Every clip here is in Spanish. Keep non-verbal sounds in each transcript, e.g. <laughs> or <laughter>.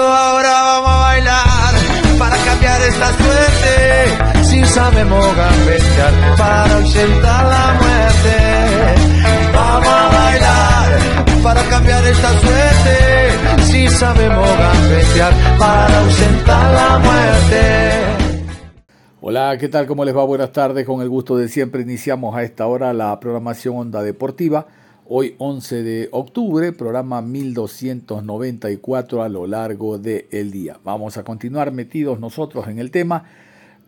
Ahora vamos a bailar para cambiar esta suerte. Si sabemos gambetear para ausentar la muerte. Vamos a bailar para cambiar esta suerte. Si sabemos gambetear para ausentar la muerte. Hola, ¿qué tal? ¿Cómo les va? Buenas tardes. Con el gusto de siempre iniciamos a esta hora la programación Onda Deportiva Hoy 11 de octubre, programa 1294 a lo largo del día. Vamos a continuar metidos nosotros en el tema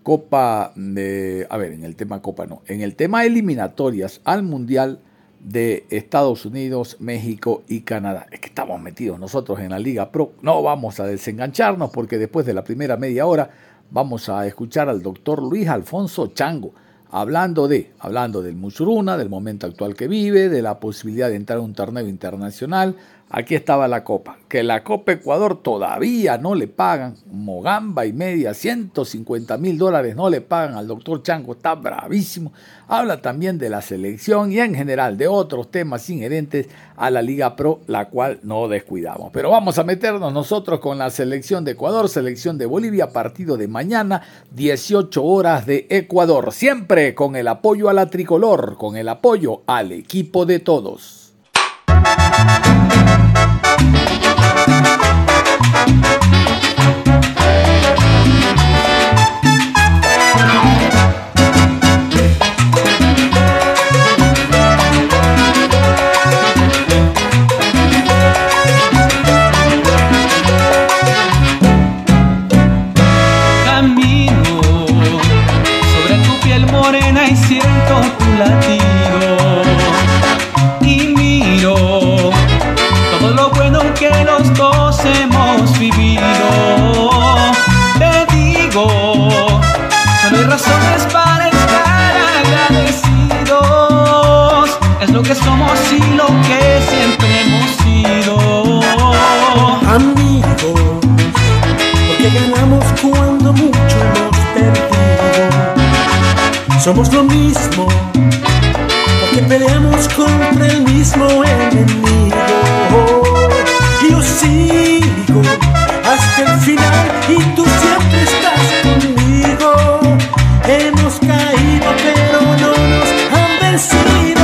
Copa de... A ver, en el tema Copa no, en el tema eliminatorias al Mundial de Estados Unidos, México y Canadá. Es que estamos metidos nosotros en la Liga Pro. No vamos a desengancharnos porque después de la primera media hora vamos a escuchar al doctor Luis Alfonso Chango hablando de, hablando del Musuruna, del momento actual que vive, de la posibilidad de entrar a un torneo internacional, Aquí estaba la copa, que la Copa Ecuador todavía no le pagan, Mogamba y media, 150 mil dólares no le pagan al doctor Chango, está bravísimo. Habla también de la selección y en general de otros temas inherentes a la Liga Pro, la cual no descuidamos. Pero vamos a meternos nosotros con la selección de Ecuador, selección de Bolivia, partido de mañana, 18 horas de Ecuador, siempre con el apoyo a la tricolor, con el apoyo al equipo de todos. Música Somos lo mismo, porque peleamos contra el mismo enemigo. Yo sigo hasta el final y tú siempre estás conmigo. Hemos caído, pero no nos han vencido.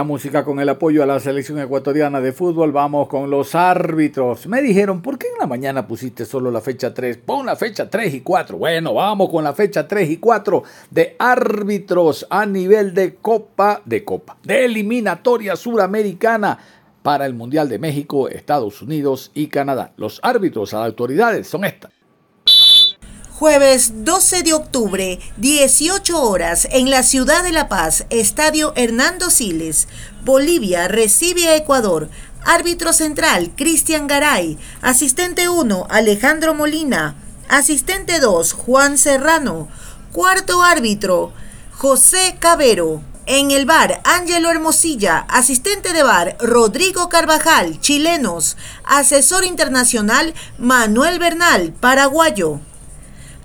La música con el apoyo a la selección ecuatoriana de fútbol. Vamos con los árbitros. Me dijeron, ¿por qué en la mañana pusiste solo la fecha 3? Pon la fecha 3 y 4. Bueno, vamos con la fecha 3 y 4 de árbitros a nivel de Copa, de Copa, de eliminatoria suramericana para el Mundial de México, Estados Unidos y Canadá. Los árbitros a las autoridades son estas. Jueves 12 de octubre, 18 horas, en la ciudad de La Paz, Estadio Hernando Siles. Bolivia recibe a Ecuador. Árbitro central, Cristian Garay. Asistente 1, Alejandro Molina. Asistente 2, Juan Serrano. Cuarto árbitro, José Cabero. En el bar, Ángelo Hermosilla, asistente de bar, Rodrigo Carvajal, chilenos, asesor internacional, Manuel Bernal, paraguayo.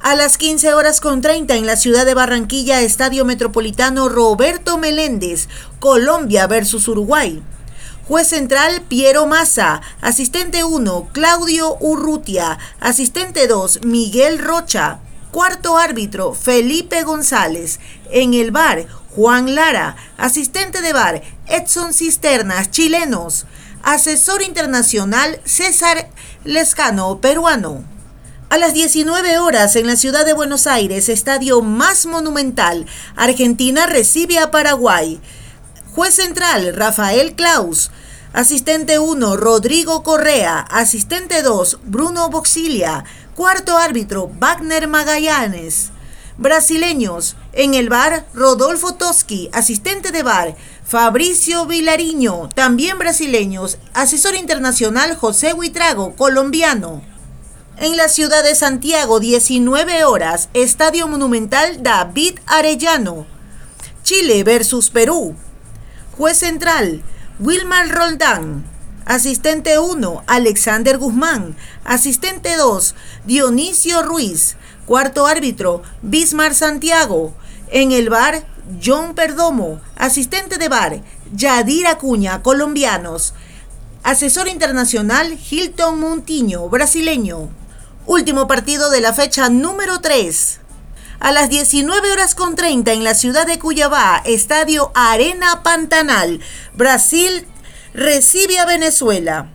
A las 15 horas con 30 en la ciudad de Barranquilla, Estadio Metropolitano Roberto Meléndez, Colombia versus Uruguay. Juez central Piero Massa, asistente 1 Claudio Urrutia, asistente 2 Miguel Rocha, cuarto árbitro Felipe González, en el bar Juan Lara, asistente de bar Edson Cisternas, chilenos, asesor internacional César Lescano, peruano. A las 19 horas en la ciudad de Buenos Aires, estadio más monumental, Argentina recibe a Paraguay. Juez central, Rafael Klaus. Asistente 1, Rodrigo Correa. Asistente 2, Bruno Boxilia. Cuarto árbitro, Wagner Magallanes. Brasileños. En el bar, Rodolfo Toski. Asistente de bar, Fabricio Vilariño. También brasileños. Asesor internacional, José Huitrago, colombiano. En la ciudad de Santiago, 19 horas, Estadio Monumental David Arellano. Chile versus Perú. Juez central, Wilmar Roldán. Asistente 1, Alexander Guzmán. Asistente 2, Dionisio Ruiz. Cuarto árbitro, Bismar Santiago. En el bar, John Perdomo. Asistente de bar, Yadir Acuña, colombianos. Asesor internacional, Hilton Montiño, brasileño. Último partido de la fecha número 3. A las 19 horas con 30 en la ciudad de Cuyabá, Estadio Arena Pantanal, Brasil recibe a Venezuela.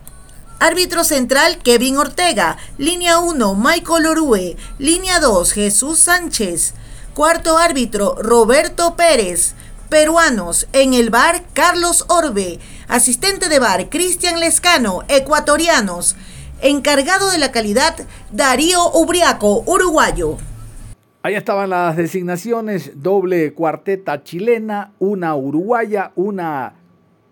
Árbitro central Kevin Ortega. Línea 1 Michael Orue. Línea 2 Jesús Sánchez. Cuarto árbitro Roberto Pérez. Peruanos en el bar Carlos Orbe. Asistente de bar Cristian Lescano. Ecuatorianos. Encargado de la calidad, Darío Ubriaco, uruguayo. Ahí estaban las designaciones, doble cuarteta chilena, una uruguaya, una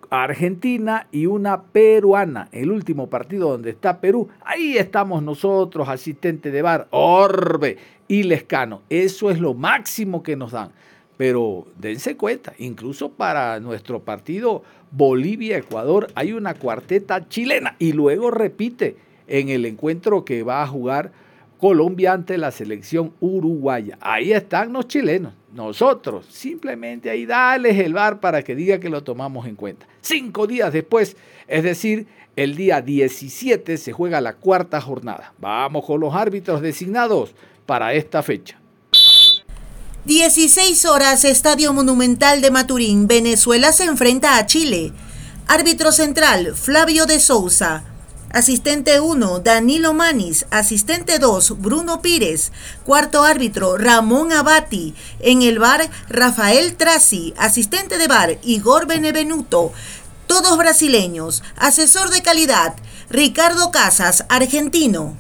argentina y una peruana. El último partido donde está Perú, ahí estamos nosotros, asistente de bar, Orbe y Lescano. Eso es lo máximo que nos dan. Pero dense cuenta, incluso para nuestro partido Bolivia-Ecuador hay una cuarteta chilena y luego repite en el encuentro que va a jugar Colombia ante la selección uruguaya. Ahí están los chilenos. Nosotros simplemente ahí dales el bar para que diga que lo tomamos en cuenta. Cinco días después, es decir, el día 17 se juega la cuarta jornada. Vamos con los árbitros designados para esta fecha. 16 horas, Estadio Monumental de Maturín. Venezuela se enfrenta a Chile. Árbitro central, Flavio de Sousa. Asistente 1, Danilo Manis. Asistente 2, Bruno Pires. Cuarto árbitro, Ramón Abati. En el bar, Rafael Traci. Asistente de bar, Igor Benevenuto. Todos brasileños. Asesor de calidad, Ricardo Casas, argentino.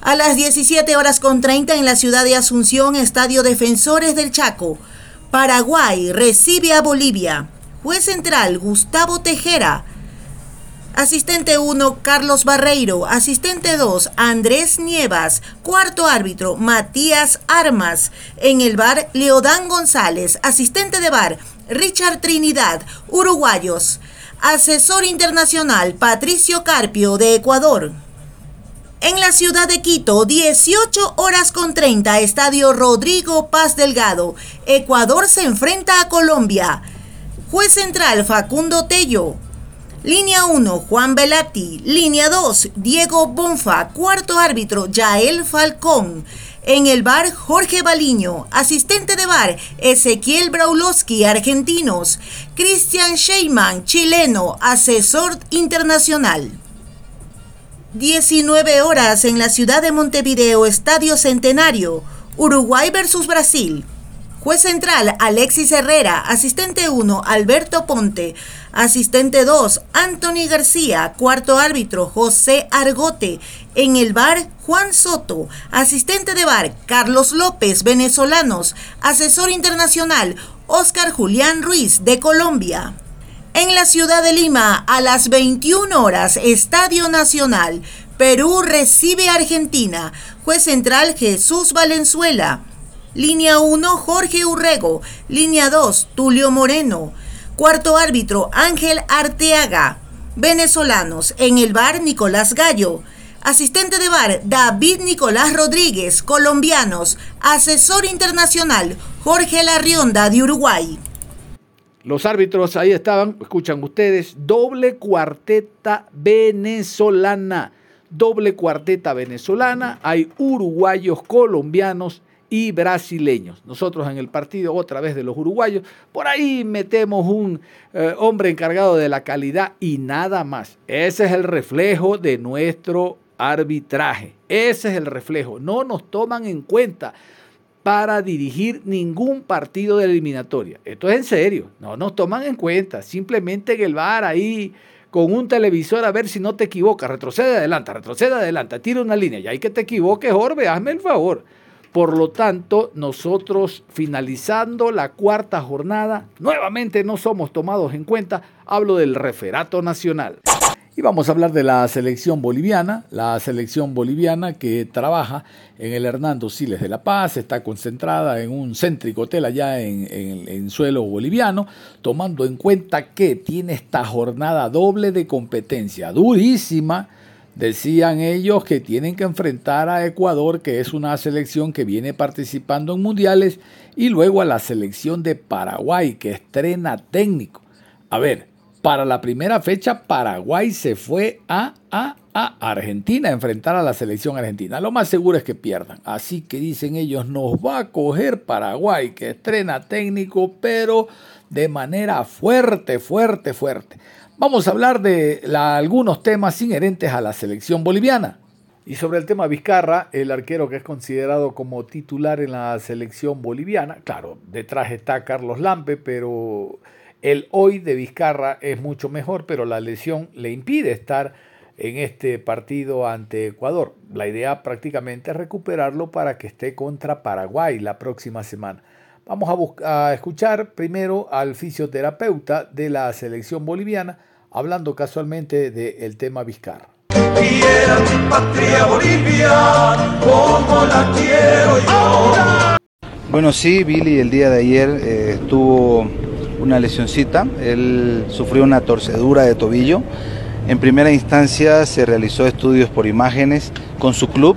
A las 17 horas con 30 en la ciudad de Asunción, Estadio Defensores del Chaco. Paraguay recibe a Bolivia. Juez central, Gustavo Tejera. Asistente 1, Carlos Barreiro. Asistente 2, Andrés Nievas. Cuarto árbitro, Matías Armas. En el bar, Leodán González. Asistente de bar, Richard Trinidad. Uruguayos. Asesor internacional, Patricio Carpio, de Ecuador. En la ciudad de Quito, 18 horas con 30, Estadio Rodrigo Paz Delgado. Ecuador se enfrenta a Colombia. Juez central, Facundo Tello. Línea 1, Juan Velati. Línea 2, Diego Bonfa. Cuarto árbitro, Yael Falcón. En el bar Jorge Baliño, asistente de bar Ezequiel Braulowski, argentinos. Christian Sheyman, chileno, asesor internacional. 19 horas en la ciudad de Montevideo, Estadio Centenario, Uruguay versus Brasil. Juez central Alexis Herrera, asistente 1 Alberto Ponte, asistente 2 Anthony García, cuarto árbitro José Argote, en el bar Juan Soto, asistente de bar Carlos López, venezolanos, asesor internacional Oscar Julián Ruiz de Colombia. En la ciudad de Lima, a las 21 horas, Estadio Nacional, Perú recibe a Argentina, juez central Jesús Valenzuela. Línea 1, Jorge Urrego. Línea 2, Tulio Moreno. Cuarto árbitro, Ángel Arteaga. Venezolanos, en el bar Nicolás Gallo. Asistente de bar, David Nicolás Rodríguez. Colombianos, asesor internacional, Jorge Larrionda de Uruguay. Los árbitros ahí estaban, escuchan ustedes, doble cuarteta venezolana. Doble cuarteta venezolana, hay uruguayos, colombianos y brasileños. Nosotros en el partido, otra vez de los uruguayos, por ahí metemos un eh, hombre encargado de la calidad y nada más. Ese es el reflejo de nuestro arbitraje. Ese es el reflejo. No nos toman en cuenta para dirigir ningún partido de eliminatoria. Esto es en serio. No nos toman en cuenta. Simplemente en el bar ahí con un televisor a ver si no te equivocas. Retrocede adelante, retrocede adelante, tira una línea. Y hay que te equivoques, Orbe, hazme el favor. Por lo tanto, nosotros finalizando la cuarta jornada, nuevamente no somos tomados en cuenta. Hablo del referato nacional. Y vamos a hablar de la selección boliviana, la selección boliviana que trabaja en el Hernando Siles de La Paz, está concentrada en un céntrico hotel allá en, en, en, suelo boliviano, tomando en cuenta que tiene esta jornada doble de competencia durísima Decían ellos que tienen que enfrentar a Ecuador, que es una selección que viene participando en mundiales, y luego a la selección de Paraguay, que estrena técnico. A ver, para la primera fecha Paraguay se fue a, a, a Argentina a enfrentar a la selección argentina. Lo más seguro es que pierdan. Así que dicen ellos, nos va a coger Paraguay, que estrena técnico, pero de manera fuerte, fuerte, fuerte. Vamos a hablar de algunos temas inherentes a la selección boliviana. Y sobre el tema Vizcarra, el arquero que es considerado como titular en la selección boliviana, claro, detrás está Carlos Lampe, pero el hoy de Vizcarra es mucho mejor, pero la lesión le impide estar en este partido ante Ecuador. La idea prácticamente es recuperarlo para que esté contra Paraguay la próxima semana. Vamos a, a escuchar primero al fisioterapeuta de la selección boliviana, hablando casualmente del tema Vizcarra. Quiero mi patria Bolivia, como la quiero yo. Bueno, sí, Billy el día de ayer eh, tuvo una lesioncita, él sufrió una torcedura de tobillo. En primera instancia se realizó estudios por imágenes con su club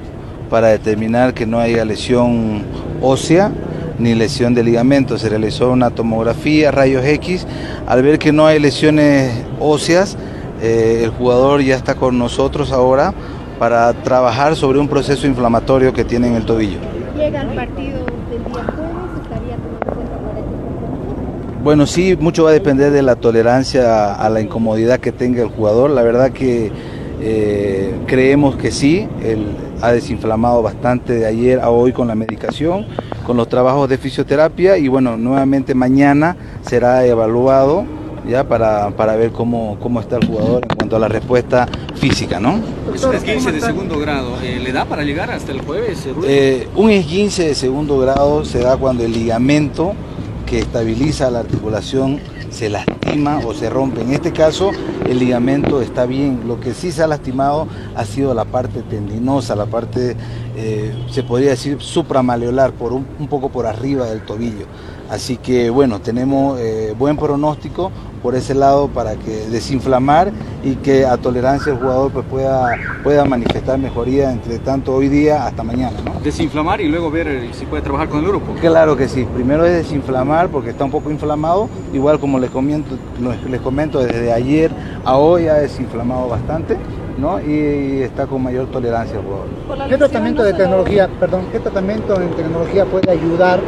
para determinar que no haya lesión ósea ni lesión de ligamento. Se realizó una tomografía, rayos X. Al ver que no hay lesiones óseas, eh, el jugador ya está con nosotros ahora para trabajar sobre un proceso inflamatorio que tiene en el tobillo. ¿Llega al partido del día jueves? ¿Estaría tomando cuenta para este? Bueno, sí, mucho va a depender de la tolerancia a la incomodidad que tenga el jugador. La verdad que eh, creemos que sí, ha desinflamado bastante de ayer a hoy con la medicación, con los trabajos de fisioterapia y bueno, nuevamente mañana será evaluado ya para, para ver cómo, cómo está el jugador en cuanto a la respuesta física, ¿no? Es un esguince de segundo grado, eh, ¿le da para llegar hasta el jueves? Eh, un esguince de segundo grado se da cuando el ligamento que estabiliza la articulación se lastima o se rompe. En este caso el ligamento está bien, lo que sí se ha lastimado ha sido la parte tendinosa, la parte, eh, se podría decir, supramaleolar, por un, poco por arriba del tobillo. Así que bueno, tenemos eh, buen pronóstico por ese lado para que desinflamar y que a tolerancia el jugador pues pueda, pueda manifestar mejoría entre tanto hoy día hasta mañana. ¿no? Desinflamar y luego ver si puede trabajar con el grupo. Claro que sí, primero es desinflamar porque está un poco inflamado, igual como les comento, les comento desde ayer a hoy ha desinflamado bastante ¿no? y está con mayor tolerancia al jugador. ¿Qué tratamiento de tecnología, perdón, qué tratamiento en tecnología puede ayudar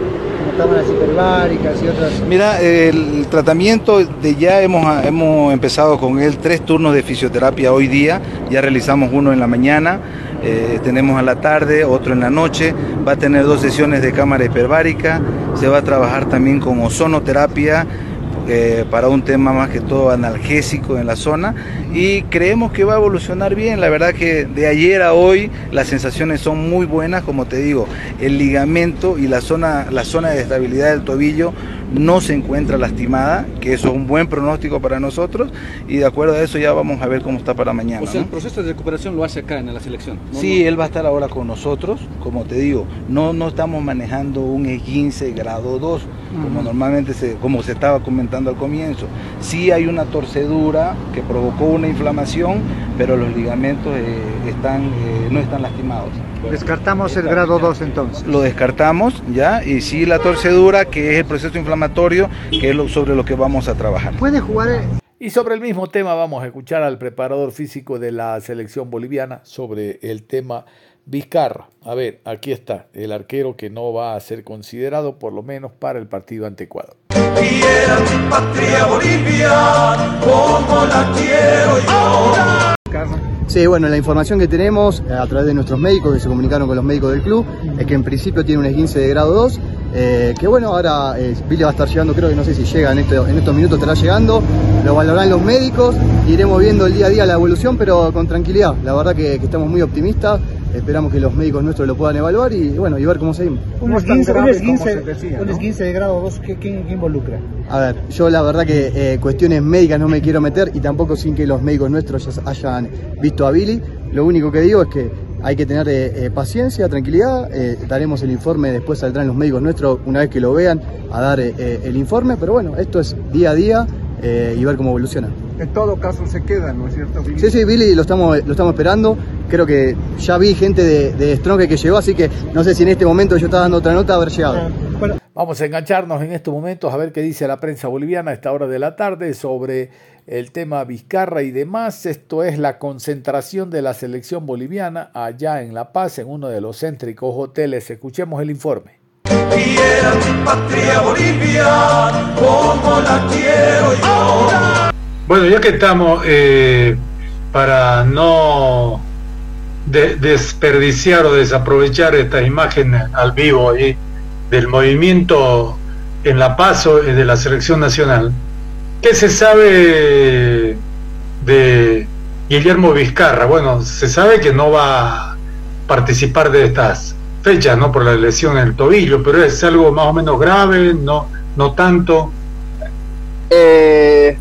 cámaras hiperbáricas y otras? Mira, el tratamiento de ya hemos, hemos empezado con él tres turnos de fisioterapia hoy día, ya realizamos uno en la mañana, eh, tenemos a la tarde, otro en la noche, va a tener dos sesiones de cámara hiperbárica, se va a trabajar también con ozonoterapia para un tema más que todo analgésico en la zona y creemos que va a evolucionar bien. La verdad que de ayer a hoy las sensaciones son muy buenas, como te digo, el ligamento y la zona, la zona de estabilidad del tobillo no se encuentra lastimada, que eso es un buen pronóstico para nosotros y de acuerdo a eso ya vamos a ver cómo está para mañana. O sea, el proceso de recuperación lo hace acá en la selección. sí, él va a estar ahora con nosotros, como te digo, no, no estamos manejando un E15 grado 2, como normalmente se, como se estaba comentando al comienzo. Sí hay una torcedura que provocó una inflamación, pero los ligamentos eh, están, eh, no están lastimados. Descartamos el grado 2 entonces. Lo descartamos, ¿ya? Y sí la torcedura, que es el proceso inflamatorio, que es lo, sobre lo que vamos a trabajar. ¿Puede jugar? Y sobre el mismo tema vamos a escuchar al preparador físico de la selección boliviana sobre el tema Vizcarra. A ver, aquí está, el arquero que no va a ser considerado por lo menos para el partido ante Ecuador. Quiero mi patria Bolivia, como la quiero yo. Sí, bueno, la información que tenemos eh, a través de nuestros médicos que se comunicaron con los médicos del club es que en principio tiene un esguince de grado 2, eh, que bueno, ahora eh, Billy va a estar llegando, creo que no sé si llega en, este, en estos minutos, estará llegando, lo valorarán los médicos, iremos viendo el día a día la evolución, pero con tranquilidad, la verdad que, que estamos muy optimistas, esperamos que los médicos nuestros lo puedan evaluar y bueno, y ver cómo seguimos. Un esguince, un esguince, un esguince de grado 2, ¿qué, qué, qué involucra? A ver, yo la verdad que eh, cuestiones médicas no me quiero meter y tampoco sin que los médicos nuestros ya hayan visto a Billy. Lo único que digo es que hay que tener eh, eh, paciencia, tranquilidad. eh, daremos el informe, después saldrán los médicos nuestros una vez que lo vean a dar el informe. Pero bueno, esto es día a día eh, y ver cómo evoluciona. En todo caso se queda, ¿no es cierto? Billy? Sí, sí, Billy lo estamos, lo estamos esperando. Creo que ya vi gente de, de Strong que llegó, así que no sé si en este momento yo estaba dando otra nota haber llegado. Vamos a engancharnos en estos momentos a ver qué dice la prensa boliviana a esta hora de la tarde sobre el tema Vizcarra y demás. Esto es la concentración de la selección boliviana allá en La Paz, en uno de los céntricos hoteles. Escuchemos el informe. Quiero mi patria Bolivia, como la quiero yo. Bueno, ya que estamos, eh, para no de- desperdiciar o desaprovechar estas imágenes al vivo del movimiento en La Paz eh, de la selección nacional, ¿qué se sabe de Guillermo Vizcarra? Bueno, se sabe que no va a participar de estas fechas, ¿no? Por la lesión en el tobillo, pero es algo más o menos grave, no, no tanto. Eh,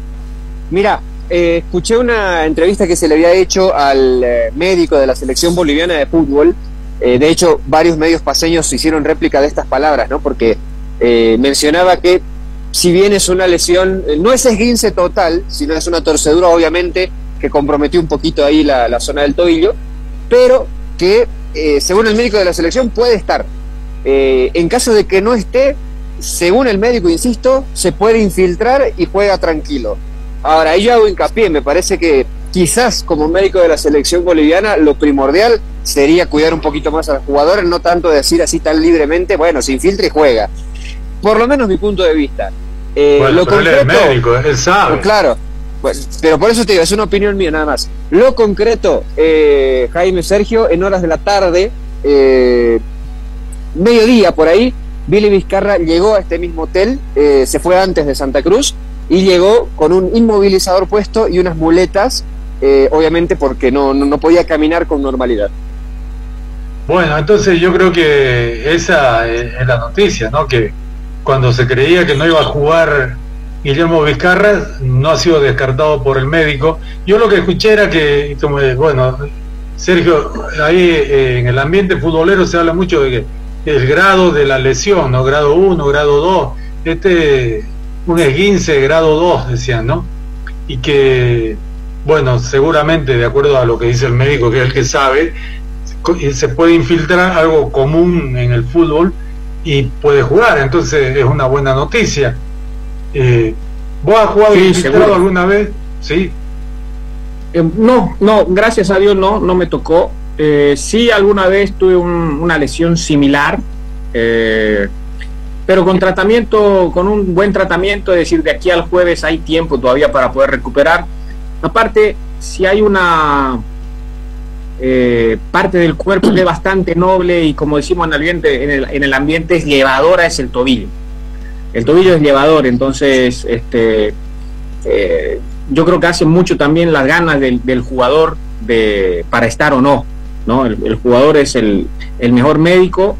mira, eh, escuché una entrevista que se le había hecho al eh, médico de la selección boliviana de fútbol. Eh, de hecho, varios medios paseños hicieron réplica de estas palabras, ¿no? Porque mencionaba que si bien es una lesión, no es esguince total, sino es una torcedura, obviamente, que comprometió un poquito ahí la, zona del tobillo, pero que, según el médico de la selección, puede estar. En caso de que no esté, según el médico, insisto, se puede infiltrar y juega tranquilo. Ahora, ahí yo hago hincapié, me parece que quizás como médico de la selección boliviana lo primordial sería cuidar un poquito más a los jugadores, no tanto decir así tan libremente, bueno, se infiltra y juega. Por lo menos mi punto de vista. Eh, Bueno, lo pero él es concreto- médico, él sabe. Claro, bueno, pero por eso te digo, es una opinión mía nada más. Lo concreto, eh, Jaime Sergio, en horas de la tarde, eh, mediodía por ahí, Billy Vizcarra llegó a este mismo hotel, eh, se fue antes de Santa Cruz y llegó con un inmovilizador puesto y unas muletas, eh, obviamente porque no, no, podía caminar con normalidad. Bueno, entonces yo creo que esa es es la noticia, ¿no? Que cuando se creía que no iba a jugar Guillermo Vizcarra, no ha sido descartado por el médico. Yo lo que escuché era que, eh, bueno, Sergio, ahí eh, en el ambiente futbolero se habla mucho de que el grado de la lesión, ¿no? Grado 1, grado 2, este, un esguince grado 2, decían, ¿no? Y que, bueno, seguramente, de acuerdo a lo que dice el médico, que es el que sabe, se puede infiltrar algo común en el fútbol y puede jugar, entonces es una buena noticia. Eh, ¿Vos has jugado Sí, infiltrado seguro. alguna vez? Sí. Eh, no, no, gracias a Dios no, no me tocó. Eh, sí, alguna vez tuve un- una lesión similar, eh, pero con tratamiento, con un buen tratamiento, es decir, de aquí al jueves hay tiempo todavía para poder recuperar. Aparte, si hay una eh, parte del cuerpo que es bastante noble y como decimos en el ambiente, en el, en el ambiente es llevadora, es el tobillo. El tobillo es llevador, entonces este, eh, yo creo que hace mucho también las ganas del, jugador de, para estar o no. ¿no? El, el jugador es el, el mejor médico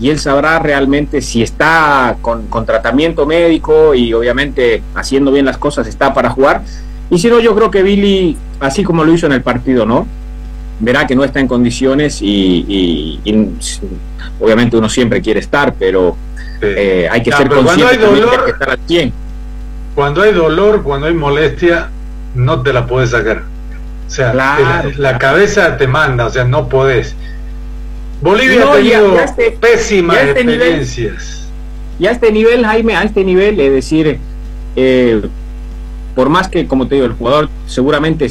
y él sabrá realmente si está con, con tratamiento médico y obviamente haciendo bien las cosas está para jugar. Y si no, yo creo que Billy, así como lo hizo en el partido, ¿no? Verá que no está en condiciones y, y- y obviamente uno siempre quiere estar, pero eh, hay que ser pero cuando consciente hay dolor- hay que estar al 100. Cuando hay dolor, cuando hay molestia, no te la puedes sacar. O sea, Claro, la, la cabeza te manda, o sea, no podés. Bolivia No, ha y a- tenido y a este- pésimas y a este nivel- a este nivel, Jaime, a este nivel, es decir, eh, por más que, como te digo, el jugador seguramente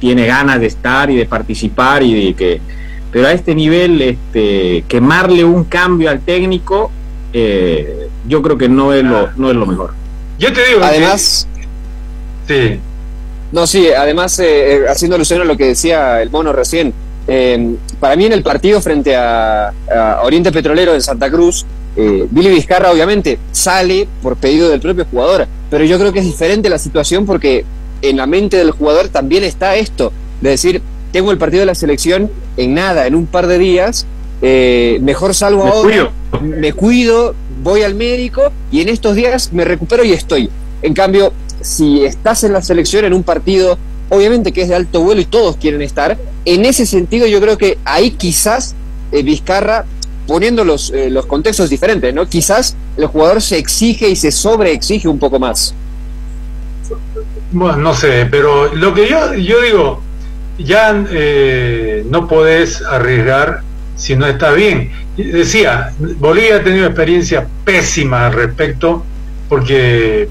tiene ganas de estar y de participar y de que, pero a este nivel, este, quemarle un cambio al técnico, eh, yo creo que no es lo, no es lo mejor. Yo te digo, Además, sí. No, sí, además, eh, eh, haciendo alusión a lo que decía el mono recién, eh, para mí en el partido frente a, a Oriente Petrolero en Santa Cruz, eh, Billy Vizcarra obviamente sale por pedido del propio jugador, pero yo creo que es diferente la situación porque en la mente del jugador también está esto, de decir, tengo el partido de la selección en nada, en un par de días, eh, mejor salgo Me ahora, me cuido, voy al médico y en estos días me recupero y estoy. En cambio, si estás en la selección en un partido, obviamente que es de alto vuelo y todos quieren estar, en ese sentido yo creo que ahí quizás eh, Vizcarra, poniendo los, eh, los contextos diferentes, ¿no? Quizás el jugador se exige y se sobreexige un poco más. Bueno, no sé, pero lo que yo, yo digo, ya eh, no podés arriesgar si no está bien. Decía, Bolivia ha tenido experiencia pésima al respecto, porque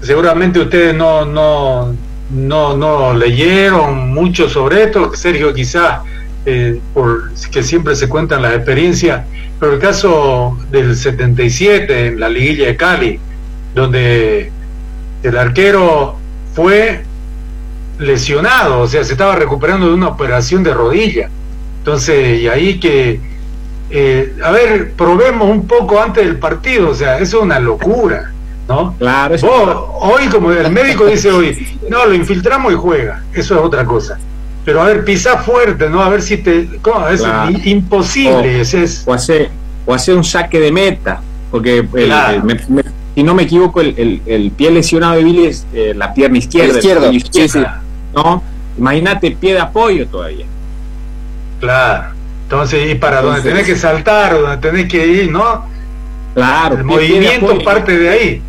seguramente ustedes no, no, no, no leyeron mucho sobre esto, Sergio quizás, eh, por que siempre se cuentan las experiencias, pero el caso del 77 en la liguilla de Cali, donde el arquero fue lesionado, o sea, se estaba recuperando de una operación de rodilla. Entonces, y ahí que, eh, a ver, probemos un poco antes del partido, o sea, eso es una locura, ¿no? Claro, Vos, hoy, como el médico dice hoy, no, lo infiltramos y juega, eso es otra cosa. Pero a ver, pisá fuerte, ¿no? A ver si te... ¿cómo? Es Claro. imposible, ese es... O hacer, o hacer un saque de meta, porque el- Claro. el- me- me- si no me equivoco, el, el- el pie lesionado de Billy es eh, la pierna izquierda. Izquierdo, sí, izquierdo, ¿no? Imagínate pie de apoyo todavía. Claro. Entonces, y para donde Entonces- tenés que saltar, o donde tenés que ir, ¿no? Claro, El de movimiento parte de ahí.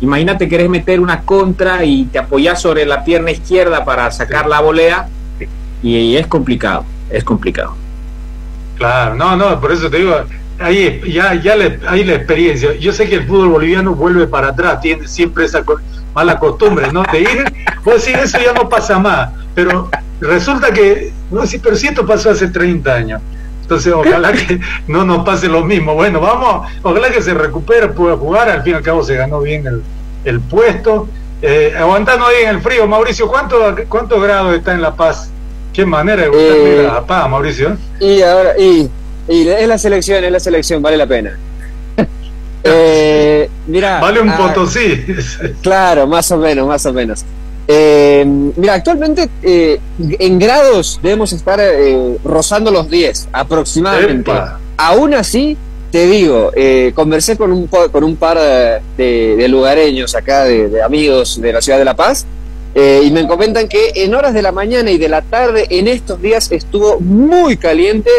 Imagínate querés meter una contra y te apoyás sobre la pierna izquierda para sacar la volea y, y es complicado, es complicado. Claro, no, no, por eso te digo, ahí ya, ya le, hay la experiencia. Yo sé que el fútbol boliviano vuelve para atrás, tiene siempre esa mala costumbre, ¿no? De ir, pues sí, eso ya no pasa más, pero resulta que, no, sí, pero si esto pasó hace 30 años. Entonces, ojalá <laughs> que no nos pase lo mismo. Bueno, vamos, ojalá que se recupere, pueda jugar. Al fin y al cabo se ganó bien el, el puesto. Eh, aguantando ahí en el frío, Mauricio, ¿cuánto, ¿cuántos grados está en La Paz? Qué manera de gustarle Eh, La Paz, Mauricio. Y ahora, y, y es la selección, es la selección, vale la pena. <laughs> Eh, mira, Vale un ah, potosí. Claro, más o menos, más o menos. Eh, mira, actualmente eh, en grados debemos estar eh, rozando los 10 aproximadamente. Epa. Aún así, te digo, eh, conversé con un, con un par de, de- de lugareños acá, de, de amigos de la ciudad de La Paz, eh, y me comentan que en horas de la mañana y de la tarde en estos días estuvo muy caliente,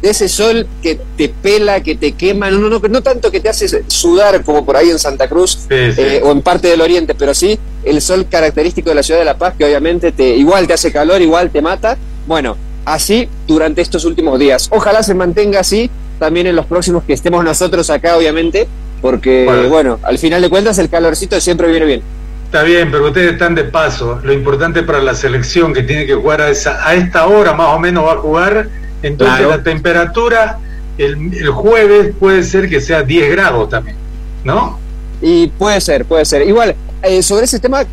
de ese sol que te pela, que te quema, no, no, no, no tanto que te hace sudar como por ahí en Santa Cruz eh, o en parte del oriente, pero sí el sol característico de la ciudad de La Paz que obviamente te igual te hace calor, igual te mata. Bueno, así durante estos últimos días. Ojalá se mantenga así también en los próximos que estemos nosotros acá, obviamente, porque Bueno. bueno, al final de cuentas el calorcito siempre viene bien. Está bien, pero ustedes están de paso. Lo importante para la selección que tiene que jugar a, esa, a esta hora más o menos va a jugar. Entonces Claro. la temperatura el, el jueves puede ser que sea 10 grados también, ¿no? Y puede ser, puede ser. Igual, eh, sobre ese tema,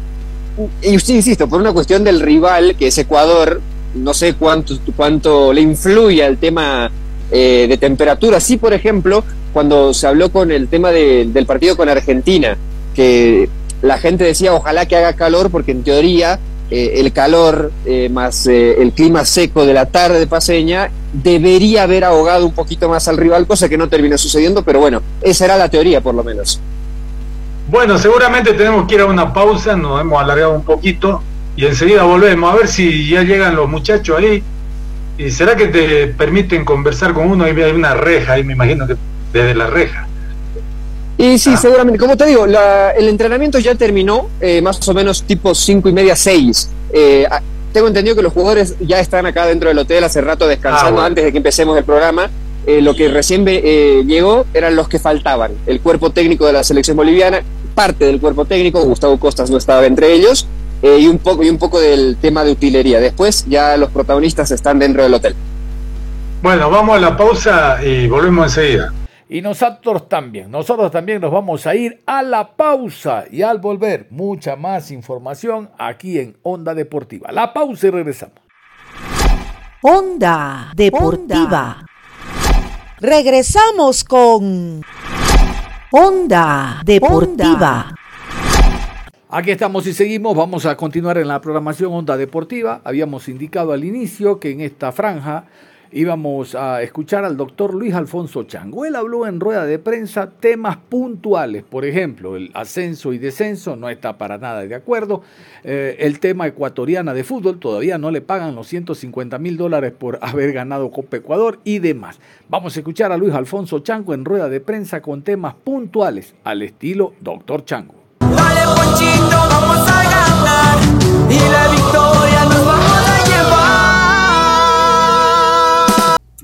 y sí, insisto, por una cuestión del rival, que es Ecuador, no sé cuánto, cuánto le influye al tema eh, de temperatura. Sí, por ejemplo, cuando se habló con el tema de- del partido con Argentina, que la gente decía ojalá que haga calor, porque en teoría eh, el calor eh, más eh, el clima seco de la tarde de paseña debería haber ahogado un poquito más al rival, cosa que no terminó sucediendo, pero bueno, esa era la teoría por lo menos. Bueno, seguramente tenemos que ir a una pausa, nos hemos alargado un poquito y enseguida volvemos a ver si ya llegan los muchachos ahí. ¿Y será que te permiten conversar con uno? Ahí hay una reja, ahí me imagino que desde la reja. Y sí, seguramente. Como te digo, la- el entrenamiento ya terminó, eh, más o menos tipo cinco y media, seis. Eh, tengo entendido que los jugadores ya están acá dentro del hotel hace rato descansando Ah, bueno. antes de que empecemos el programa. Eh, lo que recién llegó eran los que faltaban. El cuerpo técnico de la selección boliviana, parte del cuerpo técnico, Gustavo Costas no estaba entre ellos, y, un poco, y un poco del tema de utilería. Después ya los protagonistas están dentro del hotel. Bueno, vamos a la pausa y volvemos enseguida. Y nosotros también, nosotros también nos vamos a ir a la pausa y al volver mucha más información aquí en Onda Deportiva. La pausa y regresamos. Onda Deportiva. Regresamos con Onda Deportiva. Aquí estamos y seguimos, vamos a continuar en la programación Onda Deportiva. Habíamos indicado al inicio que en esta franja íbamos a escuchar al doctor Luis Alfonso Chango. Él habló en rueda de prensa temas puntuales, por ejemplo, el ascenso y descenso, no está para nada de acuerdo. Eh, el tema ecuatoriana de fútbol, todavía no le pagan los 150 mil dólares por haber ganado Copa Ecuador y demás. Vamos a escuchar a Luis Alfonso Chango en rueda de prensa con temas puntuales al estilo doctor Chango. Ponchito, vamos a ganar y la victoria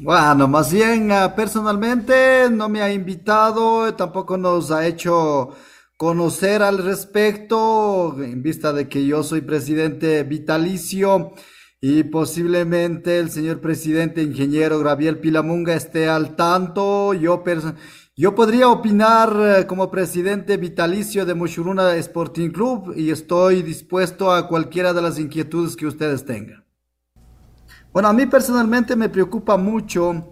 Bueno, más bien ah, personalmente no me ha invitado, tampoco nos ha hecho conocer al respecto, en vista de que yo soy presidente vitalicio y posiblemente el señor presidente ingeniero Gabriel Pilamunga esté al tanto. Yo, yo podría opinar eh, como presidente vitalicio de Moshuruna Sporting Club y estoy dispuesto a cualquiera de las inquietudes que ustedes tengan. Bueno, a mí personalmente me preocupa mucho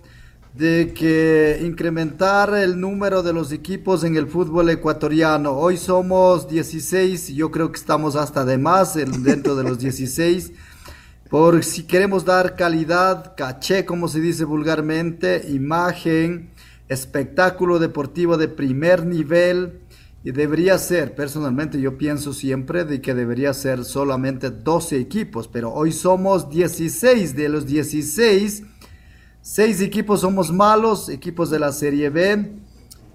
de que incrementar el número de los equipos en el fútbol ecuatoriano. Hoy somos 16, yo creo que estamos hasta de más en- dentro de los 16. Por si queremos dar calidad, caché, como se dice vulgarmente, imagen, espectáculo deportivo de primer nivel. Y debería ser, personalmente yo pienso siempre de que debería ser solamente 12 equipos, pero hoy somos 16 de los 16. Seis equipos somos malos, equipos de la Serie B,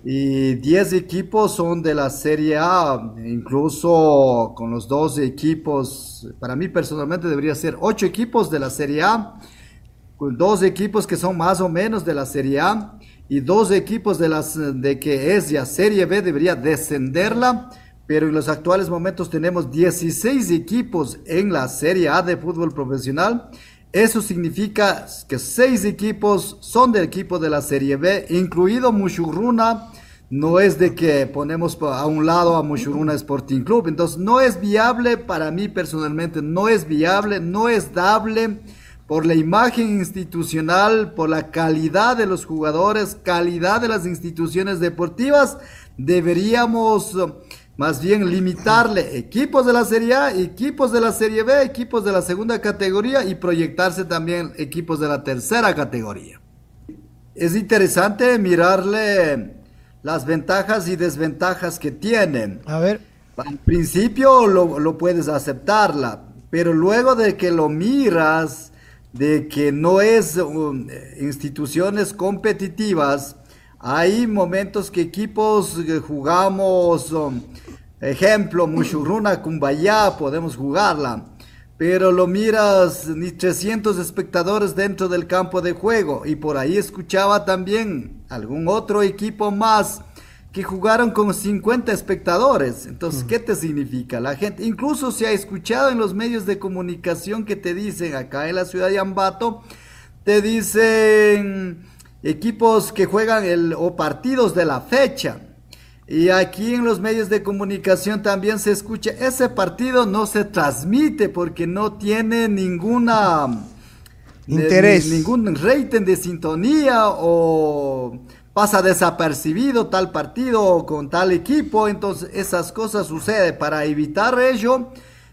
y 10 equipos son de la Serie A, incluso con los dos equipos, para mí personalmente debería ser 8 equipos de la Serie A, con dos equipos que son más o menos de la Serie A y dos equipos de, las, de que es ya Serie B debería descenderla, pero en los actuales momentos tenemos 16 equipos en la Serie A de fútbol profesional. Eso significa que seis equipos son del equipo de la Serie B, incluido Mushuruna. No es de que ponemos a un lado a Mushuruna Sporting Club. Entonces no es viable para mí personalmente, no es viable, no es dable por la imagen institucional, por la calidad de los jugadores, calidad de las instituciones deportivas. Deberíamos eh, más bien limitarle equipos de la Serie A, equipos de la Serie B, equipos de la segunda categoría y proyectarse también equipos de la tercera categoría. Es interesante mirarle las ventajas y desventajas que tienen. A ver. Al principio lo, lo puedes aceptarla, pero luego de que lo miras, de que no es um, instituciones competitivas, hay momentos que equipos que jugamos, um, ejemplo, Mushuruna, Cumbayá, podemos jugarla, pero lo miras ni 300 espectadores dentro del campo de juego. Y por ahí escuchaba también algún otro equipo más que jugaron con 50 espectadores. Entonces, ¿qué te significa? La gente, incluso se ha escuchado en los medios de comunicación que te dicen acá en la ciudad de Ambato, te dicen equipos que juegan el, o partidos de la fecha. Y aquí en los medios de comunicación también se escucha, ese partido no se transmite porque no tiene ninguna interés, ningún rating de sintonía o pasa desapercibido tal partido con tal equipo, entonces esas cosas suceden. Para evitar ello,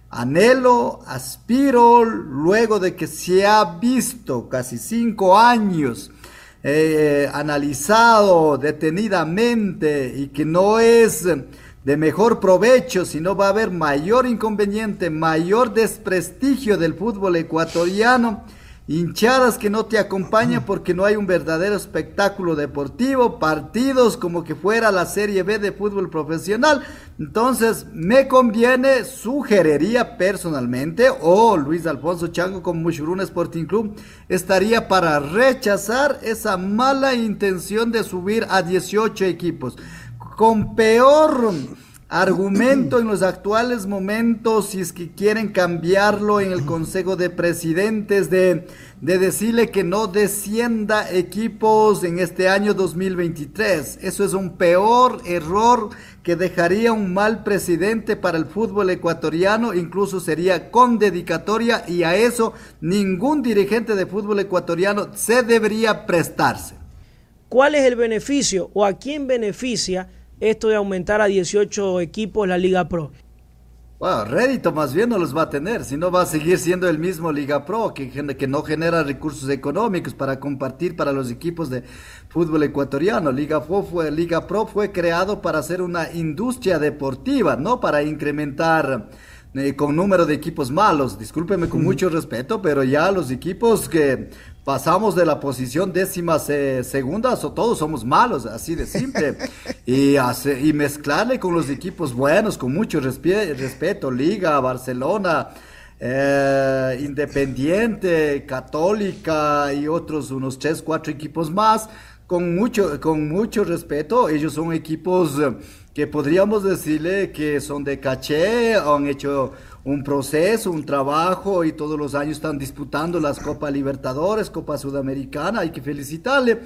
anhelo, aspiro, luego de que se ha visto casi cinco años eh, analizado detenidamente y que no es de mejor provecho, sino va a haber mayor inconveniente, mayor desprestigio del fútbol ecuatoriano, hinchadas que no te acompañan porque no hay un verdadero espectáculo deportivo, partidos como que fuera la Serie B de fútbol profesional. Entonces, me conviene, sugeriría personalmente, o Luis Alfonso Chango como Mushurun Sporting Club, estaría para rechazar esa mala intención de subir a 18 equipos. Con peor argumento en los actuales momentos, si es que quieren cambiarlo en el Consejo de Presidentes, de, de decirle que no descienda equipos en este año 2023. Eso es un peor error que dejaría un mal presidente para el fútbol ecuatoriano, incluso sería con dedicatoria y a eso ningún dirigente de fútbol ecuatoriano se debería prestarse. ¿Cuál es el beneficio o a quién beneficia? Esto de aumentar a 18 equipos la Liga Pro? Bueno, rédito más bien no los va a tener, si no va a seguir siendo el mismo Liga Pro, que, que no genera recursos económicos para compartir para los equipos de fútbol ecuatoriano. Liga Pro fue, Liga Pro fue creado para ser una industria deportiva, no para incrementar eh, con número de equipos malos. Discúlpeme con mucho respeto, pero ya los equipos que pasamos de la posición décima segunda, o todos somos malos, así de simple. <laughs> y, y mezclarle con los equipos buenos, con mucho respeto, Liga, Barcelona, eh, Independiente, Católica y otros unos tres, cuatro equipos más, con mucho, con mucho respeto. Ellos son equipos que podríamos decirle que son de caché, han hecho un proceso, un trabajo y todos los años están disputando las Copa Libertadores, Copa Sudamericana, hay que felicitarle.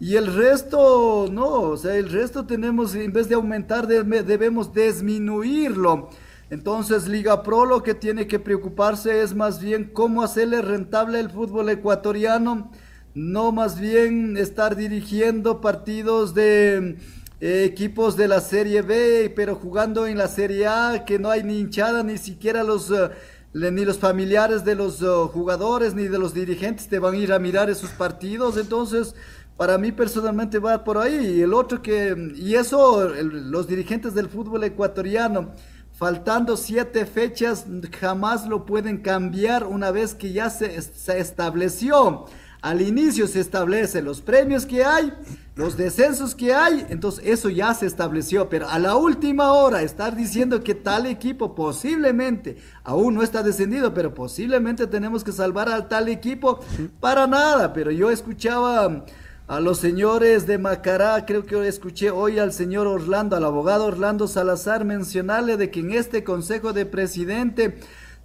Y el resto, no, o sea, el resto tenemos, en vez de aumentar, debemos disminuirlo. Entonces, Liga Pro lo que tiene que preocuparse es más bien cómo hacerle rentable el fútbol ecuatoriano, no más bien estar dirigiendo partidos de equipos de la Serie B, pero jugando en la Serie A, que no hay ni hinchada, ni siquiera los, eh, ni los familiares de los eh, jugadores, ni de los dirigentes te van a ir a mirar esos partidos. Entonces, para mí personalmente va por ahí. Y el otro que, y eso, los dirigentes del fútbol ecuatoriano, faltando siete fechas, jamás lo pueden cambiar una vez que ya se, se estableció. Al inicio se establecen los premios que hay, los descensos que hay, entonces eso ya se estableció, pero a la última hora estar diciendo que tal equipo posiblemente aún no está descendido, pero posiblemente tenemos que salvar al tal equipo, para nada, pero yo escuchaba a los señores de Macará, creo que escuché hoy al señor Orlando, al abogado Orlando Salazar mencionarle de que en este Consejo de Presidente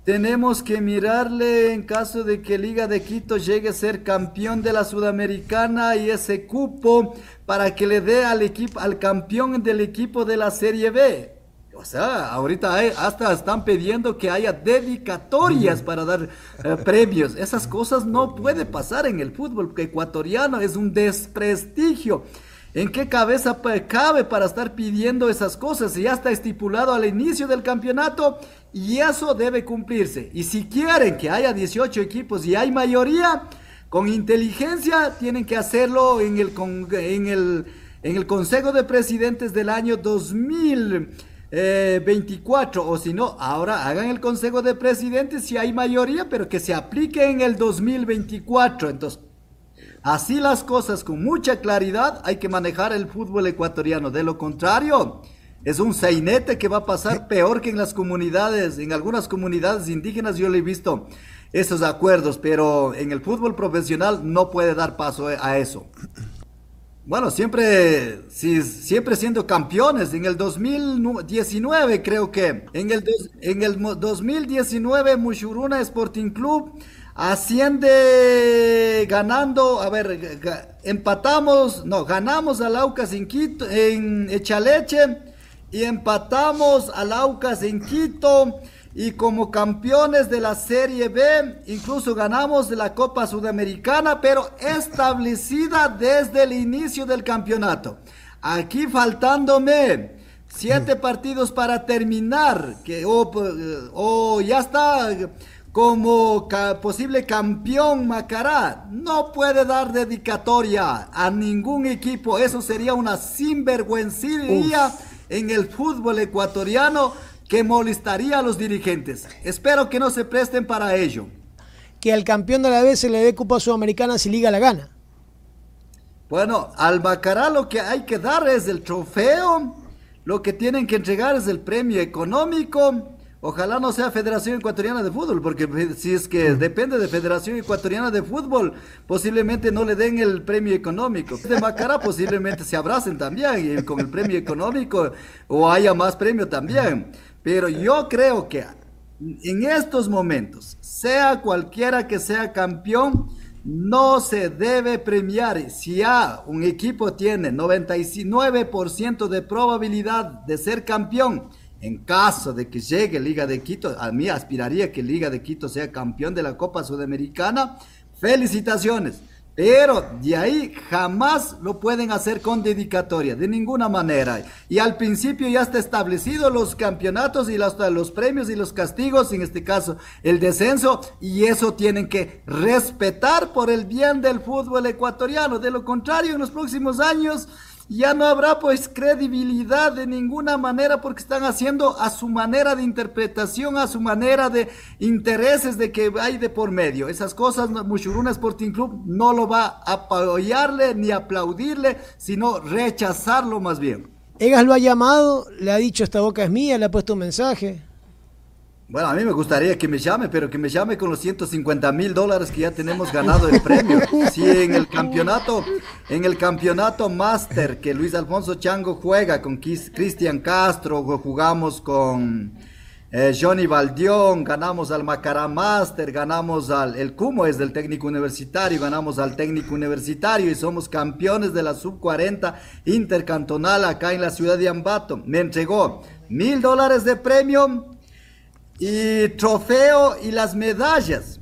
tenemos que mirarle en caso de que Liga de Quito llegue a ser campeón de la Sudamericana y ese cupo para que le dé al equipo, al campeón del equipo de la Serie B. O sea, ahorita hasta están pidiendo que haya dedicatorias para dar eh, premios. Esas cosas no puede pasar en el fútbol ecuatoriano, es un desprestigio. ¿En qué cabeza cabe para estar pidiendo esas cosas? Si ya está estipulado al inicio del campeonato y eso debe cumplirse. Y si quieren que haya 18 equipos y hay mayoría, con inteligencia tienen que hacerlo en el, en el, en el Consejo de Presidentes del año 2024. O si no, ahora hagan el Consejo de Presidentes si hay mayoría, pero que se aplique en el 2024. Entonces, Así las cosas, con mucha claridad, hay que manejar el fútbol ecuatoriano. De lo contrario, es un sainete que va a pasar peor que en las comunidades, en algunas comunidades indígenas yo le he visto esos acuerdos, pero en el fútbol profesional no puede dar paso a eso. Bueno, siempre, siempre siendo campeones. En el 2019 creo que, en el, dos- en el mo- 2019 Mushuruna Sporting Club asciende ganando, a ver, empatamos, no, ganamos al Aucas en Quito, en Echaleche y empatamos al Aucas en Quito y como campeones de la Serie B, incluso ganamos la Copa Sudamericana, pero establecida desde el inicio del campeonato. Aquí faltándome siete partidos para terminar, que o, eh, o ya está como ca- posible campeón Macará, no puede dar dedicatoria a ningún equipo. Eso sería una sinvergüencilla en el fútbol ecuatoriano que molestaría a los dirigentes. Espero que no se presten para ello. Que al campeón de la vez se le dé Copa Sudamericana si Liga la gana. Bueno, al Macará lo que hay que dar es el trofeo, lo que tienen que entregar es el premio económico. Ojalá no sea Federación Ecuatoriana de Fútbol, porque si es que depende de Federación Ecuatoriana de Fútbol, posiblemente no le den el premio económico. De Macará posiblemente se abracen también y con el premio económico o haya más premio también. Pero yo creo que en estos momentos, sea cualquiera que sea campeón, no se debe premiar. Si un equipo tiene 99% de probabilidad de ser campeón, en caso de que llegue Liga de Quito, a mí aspiraría que Liga de Quito sea campeón de la Copa Sudamericana, felicitaciones. Pero de ahí jamás lo pueden hacer con dedicatoria, de ninguna manera. Y al principio ya está establecido los campeonatos y los, los premios y los castigos, en este caso el descenso, y eso tienen que respetar por el bien del fútbol ecuatoriano. De lo contrario, en los próximos años ya no habrá pues credibilidad de ninguna manera porque están haciendo a su manera de interpretación, a su manera de intereses de que hay de por medio. Esas cosas Mushuruna Sporting Club no lo va a apoyarle ni aplaudirle, sino rechazarlo más bien. Egas lo ha llamado, le ha dicho esta boca es mía, le ha puesto un mensaje. Bueno, a mí me gustaría que me llame, pero que me llame con los 150 mil dólares que ya tenemos ganado el premio. Si en el campeonato, en el campeonato Master que Luis Alfonso Chango juega con Cristian Castro, jugamos con eh, Johnny Valdión, ganamos al Macará Master, ganamos al, el Cumo es del técnico universitario, ganamos al técnico universitario y somos campeones de la sub 40 intercantonal acá en la ciudad de Ambato. Me entregó mil dólares de premio y trofeo y las medallas,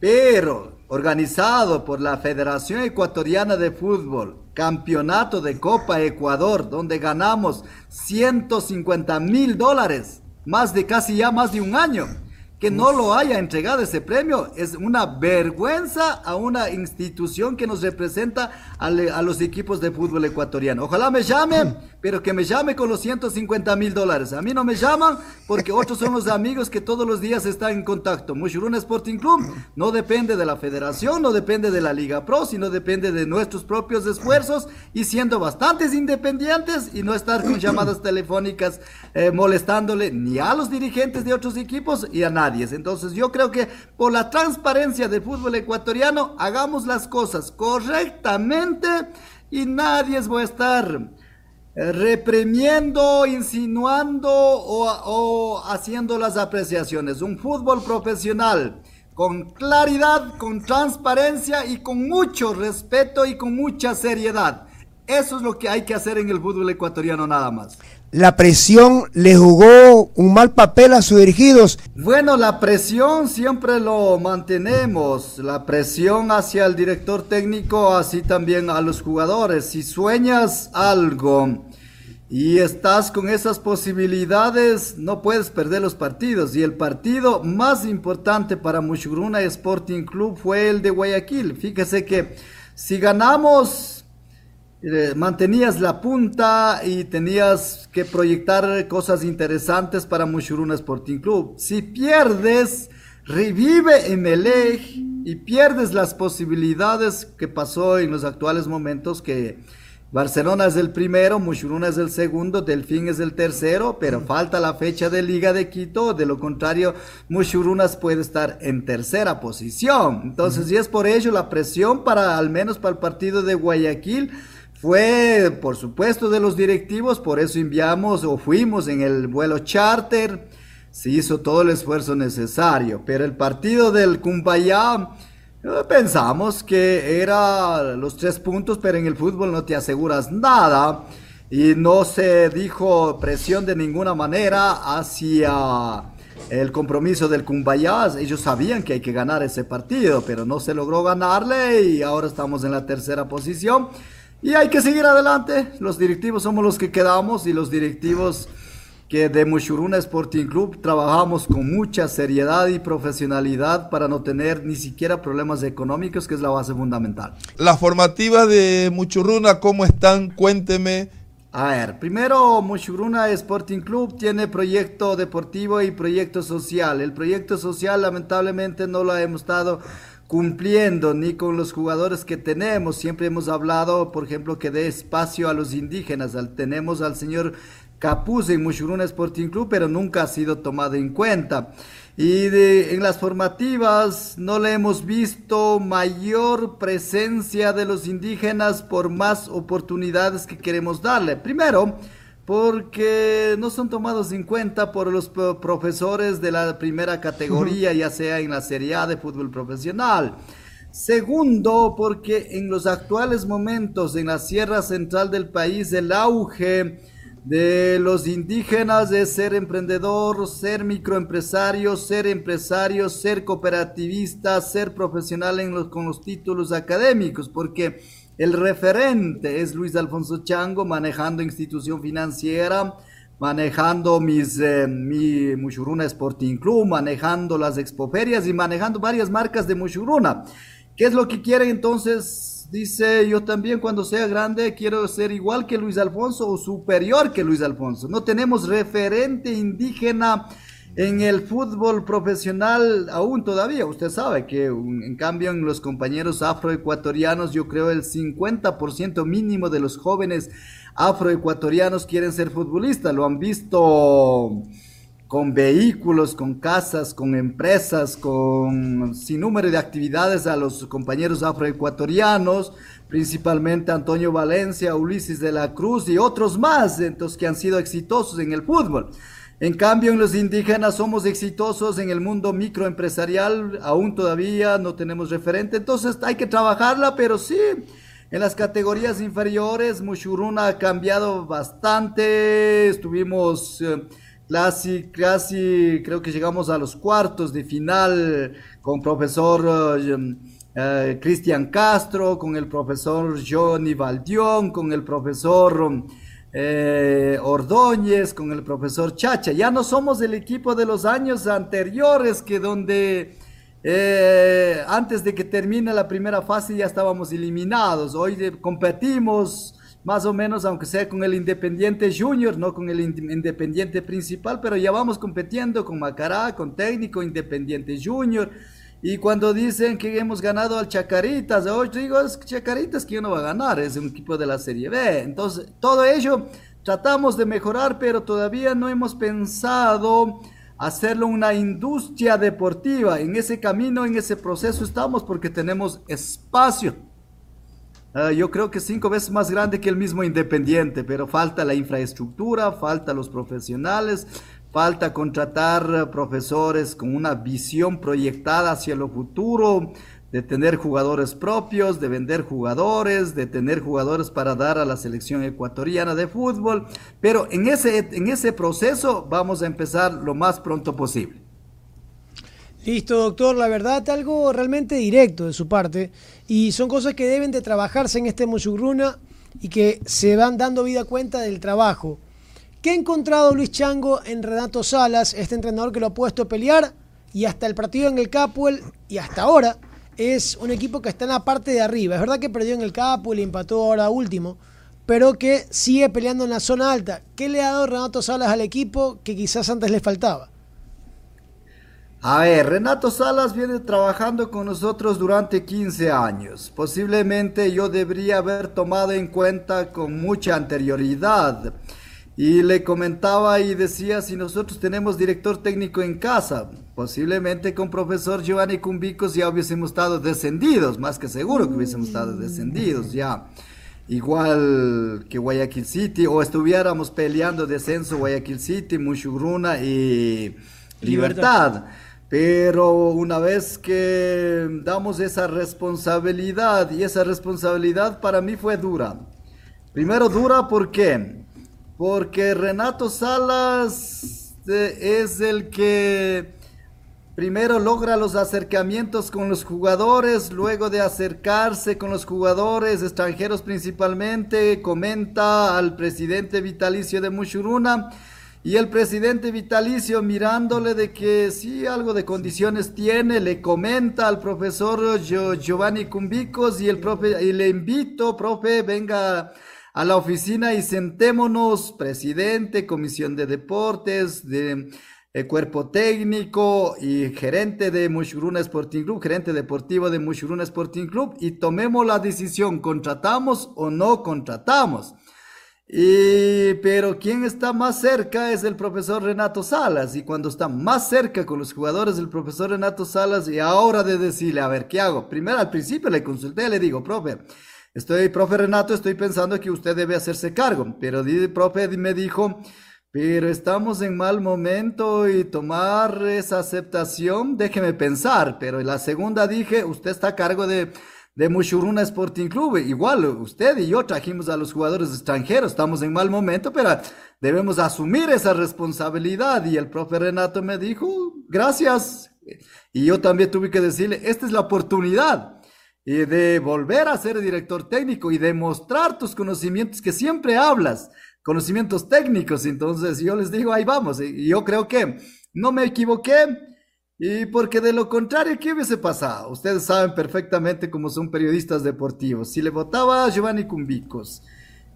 pero organizado por la Federación Ecuatoriana de Fútbol, campeonato de Copa Ecuador, donde ganamos 150 mil dólares, más de casi ya más de un año. Que no lo haya entregado ese premio es una vergüenza a una institución que nos representa a, los equipos de fútbol ecuatoriano. Ojalá me llame, <laughs> pero que me llame con los 150 mil dólares. A mí no me llaman porque otros son los amigos que todos los días están en contacto. Mushuruna Sporting Club no depende de la federación, no depende de la Liga Pro, sino depende de nuestros propios esfuerzos y siendo bastantes independientes y no estar con llamadas telefónicas eh, molestándole ni a los dirigentes de otros equipos y a nadie. Entonces yo creo que por la transparencia del fútbol ecuatoriano hagamos las cosas correctamente y nadie va a estar eh, reprimiendo, insinuando o, o haciendo las apreciaciones. Un fútbol profesional con claridad, con transparencia y con mucho respeto y con mucha seriedad. Eso es lo que hay que hacer en el fútbol ecuatoriano nada más. La presión le jugó un mal papel a sus dirigidos. Bueno, la presión siempre lo mantenemos, la presión hacia el director técnico, así también a los jugadores. Si sueñas algo y estás con esas posibilidades, no puedes perder los partidos. Y el partido más importante para Mushuruna Sporting Club fue el de Guayaquil. Fíjese que si ganamos eh, mantenías la punta y tenías que proyectar cosas interesantes para Mushuruna Sporting Club. Si pierdes, revive Emelec y pierdes las posibilidades que pasó en los actuales momentos que Barcelona es el primero, Mushuruna es el segundo, Delfín es el tercero, pero falta la fecha de Liga de Quito, de lo contrario, Mushurunas puede estar en tercera posición. Entonces, y es por ello la presión para, al menos para el partido de Guayaquil, Fue, por supuesto, de los directivos, por eso enviamos o fuimos en el vuelo charter, se hizo todo el esfuerzo necesario, pero el partido del Cumbayá eh, pensamos que era los tres puntos, pero en el fútbol no te aseguras nada y no se dijo presión de ninguna manera hacia el compromiso del Cumbayá. Ellos sabían que hay que ganar ese partido, pero no se logró ganarle y ahora estamos en la tercera posición. Y hay que seguir adelante. Los directivos somos los que quedamos y los directivos que de Mushuruna Sporting Club trabajamos con mucha seriedad y profesionalidad para no tener ni siquiera problemas económicos, que es la base fundamental. Las formativas de Muchurruna, ¿cómo están? Cuénteme. A ver, primero Mushuruna Sporting Club tiene proyecto deportivo y proyecto social. El proyecto social lamentablemente no lo hemos estado cumpliendo ni con los jugadores que tenemos. Siempre hemos hablado, por ejemplo, que dé espacio a los indígenas. Al, tenemos al señor Capuz en Mushuruna Sporting Club, pero nunca ha sido tomado en cuenta. Y en las formativas no le hemos visto mayor presencia de los indígenas por más oportunidades que queremos darle. Primero, porque no son tomados en cuenta por los profesores de la primera categoría, ya sea en la Serie A de fútbol profesional. Segundo, porque en los actuales momentos en la Sierra Central del país el auge de los indígenas de ser emprendedor, ser microempresario, ser empresario, ser cooperativista, ser profesional en los, con los títulos académicos, porque el referente es Luis Alfonso Chango manejando institución financiera, manejando mis, eh, mi Mushuruna Sporting Club, manejando las expoferias y manejando varias marcas de Mushuruna. ¿Qué es lo que quiere entonces Dice, yo también cuando sea grande quiero ser igual que Luis Alfonso o superior que Luis Alfonso. No tenemos referente indígena en el fútbol profesional aún todavía. Usted sabe que en cambio en los compañeros afroecuatorianos yo creo el 50% mínimo de los jóvenes afroecuatorianos quieren ser futbolistas. Lo han visto con vehículos, con casas, con empresas, con sin número de actividades a los compañeros afroecuatorianos, principalmente Antonio Valencia, Ulises de la Cruz y otros más, entonces que han sido exitosos en el fútbol. En cambio, en los indígenas somos exitosos en el mundo microempresarial, aún todavía no tenemos referente, entonces hay que trabajarla, pero sí, en las categorías inferiores, Mushuruna ha cambiado bastante, estuvimos... Eh, Casi, casi creo que llegamos a los cuartos de final con profesor eh, eh, Cristian Castro, con el profesor Johnny Valdión, con el profesor eh, Ordóñez, con el profesor Chacha. Ya no somos el equipo de los años anteriores que donde antes de que termine la primera fase ya estábamos eliminados. Hoy competimos más o menos, aunque sea con el Independiente Junior, no con el Independiente principal, pero ya vamos compitiendo con Macará, con Técnico, Independiente Junior. Y cuando dicen que hemos ganado al Chacaritas, hoy digo, es Chacaritas que no va a ganar, es un equipo de la Serie B. Entonces, todo ello tratamos de mejorar, pero todavía no hemos pensado hacerlo una industria deportiva. En ese camino, en ese proceso estamos porque tenemos espacio Ah, yo creo que cinco veces más grande que el mismo Independiente, pero falta la infraestructura, falta los profesionales, falta contratar profesores con una visión proyectada hacia lo futuro, de tener jugadores propios, de vender jugadores, de tener jugadores para dar a la selección ecuatoriana de fútbol, pero en ese, en ese proceso vamos a empezar lo más pronto posible. Listo, doctor. La verdad, algo realmente directo de su parte. Y son cosas que deben de trabajarse en este Mochugruna y que se van dando vida cuenta del trabajo. ¿Qué ha encontrado Luis Chango en Renato Salas, este entrenador que lo ha puesto a pelear? Y hasta el partido en el Capuel, y hasta ahora, es un equipo que está en la parte de arriba. Es verdad que perdió en el Capuel y empató ahora último, pero que sigue peleando en la zona alta. ¿Qué le ha dado Renato Salas al equipo que quizás antes le faltaba? A ver, Renato Salas viene trabajando con nosotros durante 15 años. Posiblemente yo debería haber tomado en cuenta con mucha anterioridad. Y le comentaba y decía, si nosotros tenemos director técnico en casa, posiblemente con profesor Giovanni Cumbicos ya hubiésemos estado descendidos, más que seguro que hubiésemos estado descendidos ya. igual que Guayaquil City, o estuviéramos peleando descenso Guayaquil City, Mushugruna y Libertad. Pero una vez que damos esa responsabilidad, y esa responsabilidad para mí fue dura. Primero dura, ¿por qué? Porque Renato Salas eh, es el que primero logra los acercamientos con los jugadores, luego de acercarse con los jugadores extranjeros principalmente, comenta al presidente vitalicio de Mushuruna y el presidente vitalicio mirándole de que sí algo de condiciones tiene, le comenta al profesor Gio- Giovanni Cumbicos y el y le invito, profe, venga a la oficina y sentémonos, presidente, comisión de deportes, de eh, cuerpo técnico y gerente de Mushuruna Sporting Club, gerente deportivo de Mushuruna Sporting Club y tomemos la decisión, contratamos o no contratamos. Y, pero quien está más cerca es el profesor Renato Salas. Y cuando está más cerca con los jugadores del profesor Renato Salas, y ahora de decirle, a ver, ¿qué hago? Primero, al principio le consulté, le digo, profe, estoy, profe Renato, estoy pensando que usted debe hacerse cargo. Pero el profe me dijo, pero estamos en mal momento y tomar esa aceptación, déjeme pensar. Pero en la segunda dije, usted está a cargo de, de Mushuruna Sporting Club. Igual, usted y yo trajimos a los jugadores extranjeros, estamos en mal momento, pero debemos asumir esa responsabilidad. Y el profe Renato me dijo, gracias. Y yo también tuve que decirle, esta es la oportunidad y de volver a ser director técnico y demostrar tus conocimientos que siempre hablas, conocimientos técnicos. Entonces yo les digo, ahí vamos. Y yo creo que no me equivoqué. Y porque de lo contrario, ¿qué hubiese pasado? Ustedes saben perfectamente cómo son periodistas deportivos. Si le votaba a Giovanni Cumbicos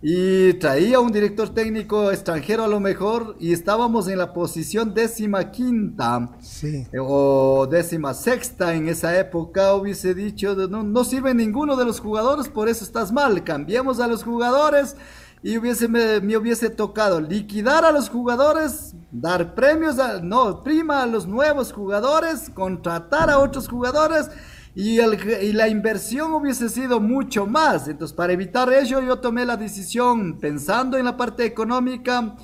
y traía un director técnico extranjero a lo mejor y estábamos en la posición décima quinta o décima sexta en esa época, hubiese dicho, no, no sirve ninguno de los jugadores, por eso estás mal, cambiemos a los jugadores y hubiese, me, me hubiese tocado liquidar a los jugadores, dar premios, a, no, prima a los nuevos jugadores, contratar a otros jugadores y, el, y la inversión hubiese sido mucho más. Entonces, para evitar ello, yo tomé la decisión pensando en la parte económica,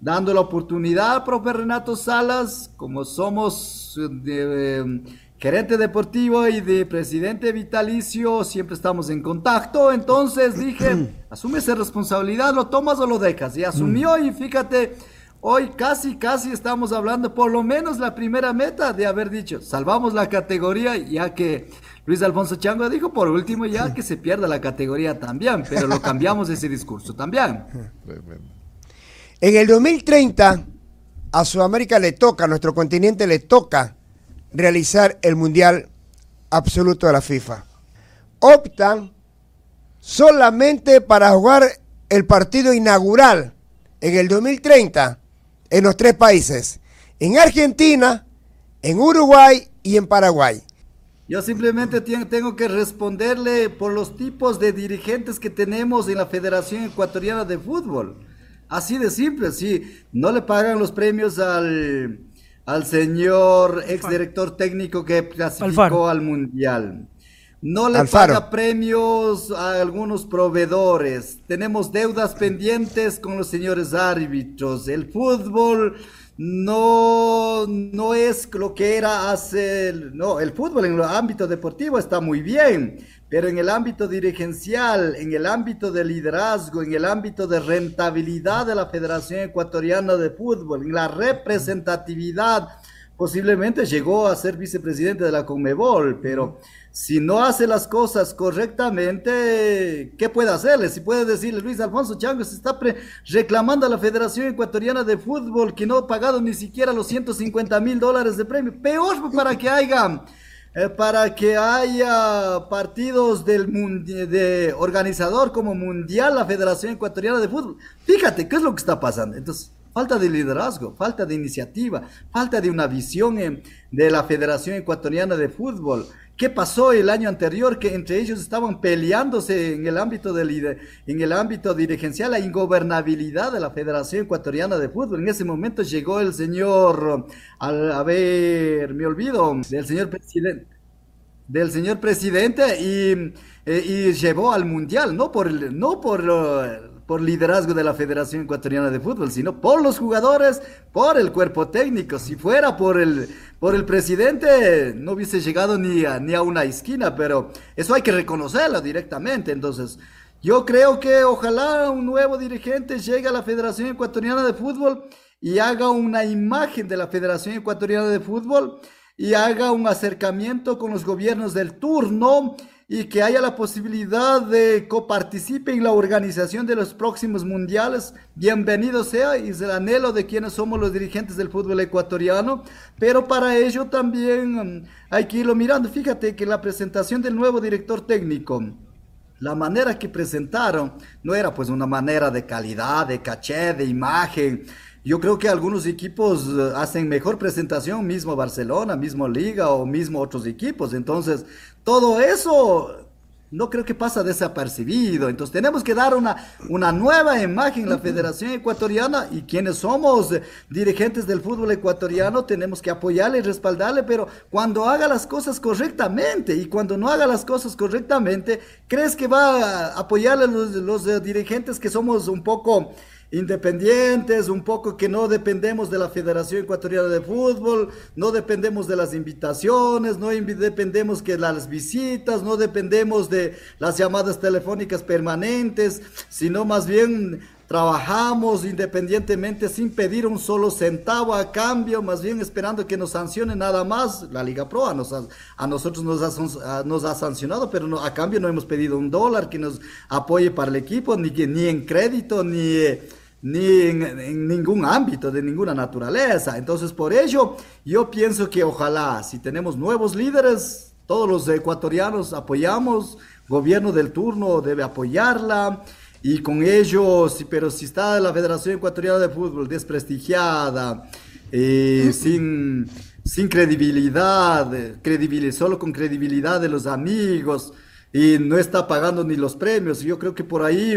dando la oportunidad al profe Renato Salas, como somos de, eh, gerente deportivo y de presidente vitalicio, siempre estamos en contacto. Entonces dije, <clears throat> asume esa responsabilidad, lo tomas o lo dejas. Y asumió y fíjate, hoy casi, casi estamos hablando por lo menos la primera meta de haber dicho, salvamos la categoría, ya que Luis Alfonso Chango dijo, por último ya que se pierda la categoría también, pero lo cambiamos ese discurso también. En el 2030, a Sudamérica le toca, a nuestro continente le toca realizar el Mundial Absoluto de la FIFA. Optan solamente para jugar el partido inaugural en el 2030 en los tres países, en Argentina, en Uruguay y en Paraguay. Yo simplemente tengo que responderle por los tipos de dirigentes que tenemos en la Federación Ecuatoriana de Fútbol. Así de simple, sí. No le pagan los premios al, al señor exdirector técnico que clasificó Alfaro. al Mundial. No le Alfaro. paga premios a algunos proveedores. Tenemos deudas pendientes con los señores árbitros. El fútbol no, no es lo que era hace... No, el fútbol en el ámbito deportivo está muy bien, pero en el ámbito dirigencial, en el ámbito de liderazgo, en el ámbito de rentabilidad de la Federación Ecuatoriana de Fútbol, en la representatividad, posiblemente llegó a ser vicepresidente de la Conmebol, pero si no hace las cosas correctamente, ¿qué puede hacerle? Si puede decirle Luis Alfonso Chango, se está reclamando a la Federación Ecuatoriana de Fútbol que no ha pagado ni siquiera los 150 mil dólares de premio. Peor para que haya, eh, para que haya partidos del de organizador como mundial la Federación Ecuatoriana de Fútbol. Fíjate, ¿qué es lo que está pasando? Entonces, falta de liderazgo, falta de iniciativa, falta de una visión de la Federación Ecuatoriana de Fútbol. ¿Qué pasó el año anterior? Que entre ellos estaban peleándose en el ámbito de en el ámbito dirigencial la ingobernabilidad de la Federación Ecuatoriana de Fútbol. En ese momento llegó el señor, al- a ver, me olvido, del señor presidente. del señor presidente y, eh, llevó al mundial, no por, no por, eh, por liderazgo de la Federación Ecuatoriana de Fútbol, sino por los jugadores, por el cuerpo técnico. Si fuera por el, por el presidente, no hubiese llegado ni a, ni a una esquina, pero eso hay que reconocerlo directamente. Entonces, yo creo que ojalá un nuevo dirigente llegue a la Federación Ecuatoriana de Fútbol y haga una imagen de la Federación Ecuatoriana de Fútbol y haga un acercamiento con los gobiernos del turno y que haya la posibilidad de coparticipe en la organización de los próximos mundiales. Bienvenido sea y es el anhelo de quienes somos los dirigentes del fútbol ecuatoriano, pero para ello también mm, hay que irlo mirando. Fíjate que la presentación del nuevo director técnico, la manera que presentaron no era pues una manera de calidad, de caché, de imagen. Yo creo que algunos equipos eh, hacen mejor presentación, mismo Barcelona, mismo Liga o mismo otros equipos. Entonces, todo eso no creo que pasa desapercibido. Entonces tenemos que dar una, una nueva imagen a la Federación Ecuatoriana y quienes somos dirigentes del fútbol ecuatoriano tenemos que apoyarle y respaldarle, pero cuando haga las cosas correctamente y cuando no haga las cosas correctamente, ¿crees que va a apoyarle a los, los, dirigentes que somos un poco independientes, un poco que no dependemos de la Federación Ecuatoriana de Fútbol, no dependemos de las invitaciones, no dependemos que las visitas, no dependemos de las llamadas telefónicas permanentes, sino más bien trabajamos independientemente sin pedir un solo centavo a cambio, más bien esperando que nos sancione nada más. La Liga Pro a, nos a nosotros nos ha, nos ha sancionado, pero no- a cambio no hemos pedido un dólar que nos apoye para el equipo, ni, ni en crédito, ni... eh, ni en, en ningún ámbito, de ninguna naturaleza. Entonces, por ello, yo pienso que ojalá, si tenemos nuevos líderes, todos los ecuatorianos apoyamos, gobierno del turno debe apoyarla, y con ello, sí, pero si está la Federación Ecuatoriana de Fútbol desprestigiada, eh, sin, sin credibilidad, credibil- solo con credibilidad de los amigos, y no está pagando ni los premios, yo creo que por ahí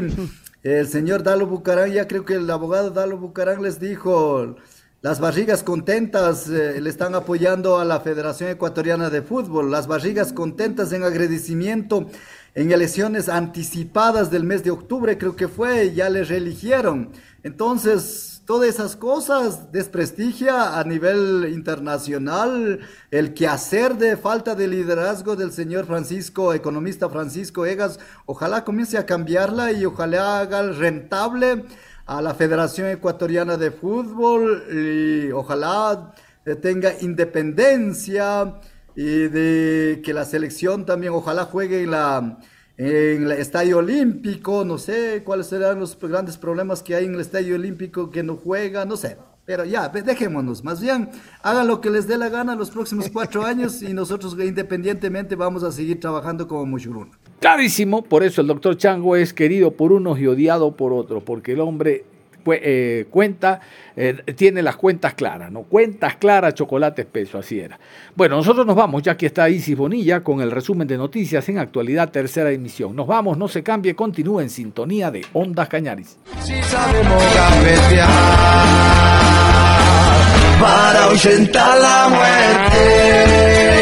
el señor Dalo Bucarán, ya creo que el abogado Dalo Bucarán les dijo, las barrigas contentas eh, le están apoyando a la Federación Ecuatoriana de Fútbol, las barrigas contentas en agradecimiento en elecciones anticipadas del mes de octubre, creo que fue, ya les reeligieron. Entonces, todas esas cosas desprestigia a nivel internacional el quehacer de falta de liderazgo del señor Francisco, economista Francisco Egas. Ojalá comience a cambiarla y ojalá haga rentable a la Federación Ecuatoriana de Fútbol y ojalá tenga independencia y de que la selección también ojalá juegue en la en el estadio olímpico, no sé cuáles serán los grandes problemas que hay en el estadio olímpico que no juega, no sé. Pero ya, dejémonos, más bien, hagan lo que les dé la gana los próximos cuatro <laughs> años y nosotros independientemente vamos a seguir trabajando como Mushuruna. Clarísimo, por eso el doctor Chango es querido por unos y odiado por otros, porque el hombre eh, cuenta, eh, tiene las cuentas claras, ¿no? Cuentas claras, chocolate espeso, así era. Bueno, nosotros nos vamos, ya que está Isis Bonilla con el resumen de noticias en actualidad, tercera emisión. Nos vamos, no se cambie, continúe en sintonía de Ondas Cañaris. Si sabemos gambetear para ahuyentar la muerte.